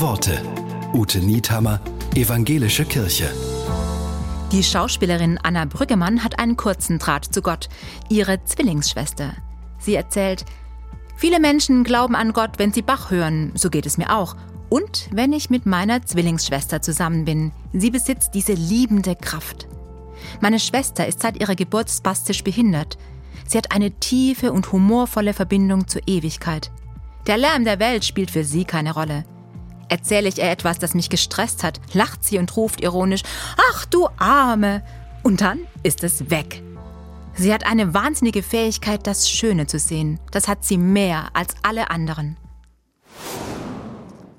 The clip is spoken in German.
Worte. Ute Niethammer, Evangelische Kirche. Die Schauspielerin Anna Brüggemann hat einen kurzen Draht zu Gott, ihre Zwillingsschwester. Sie erzählt, viele Menschen glauben an Gott, wenn sie Bach hören, so geht es mir auch. Und wenn ich mit meiner Zwillingsschwester zusammen bin. Sie besitzt diese liebende Kraft. Meine Schwester ist seit ihrer Geburt spastisch behindert. Sie hat eine tiefe und humorvolle Verbindung zur Ewigkeit. Der Lärm der Welt spielt für sie keine Rolle. Erzähle ich ihr etwas, das mich gestresst hat, lacht sie und ruft ironisch, ach du Arme. Und dann ist es weg. Sie hat eine wahnsinnige Fähigkeit, das Schöne zu sehen. Das hat sie mehr als alle anderen.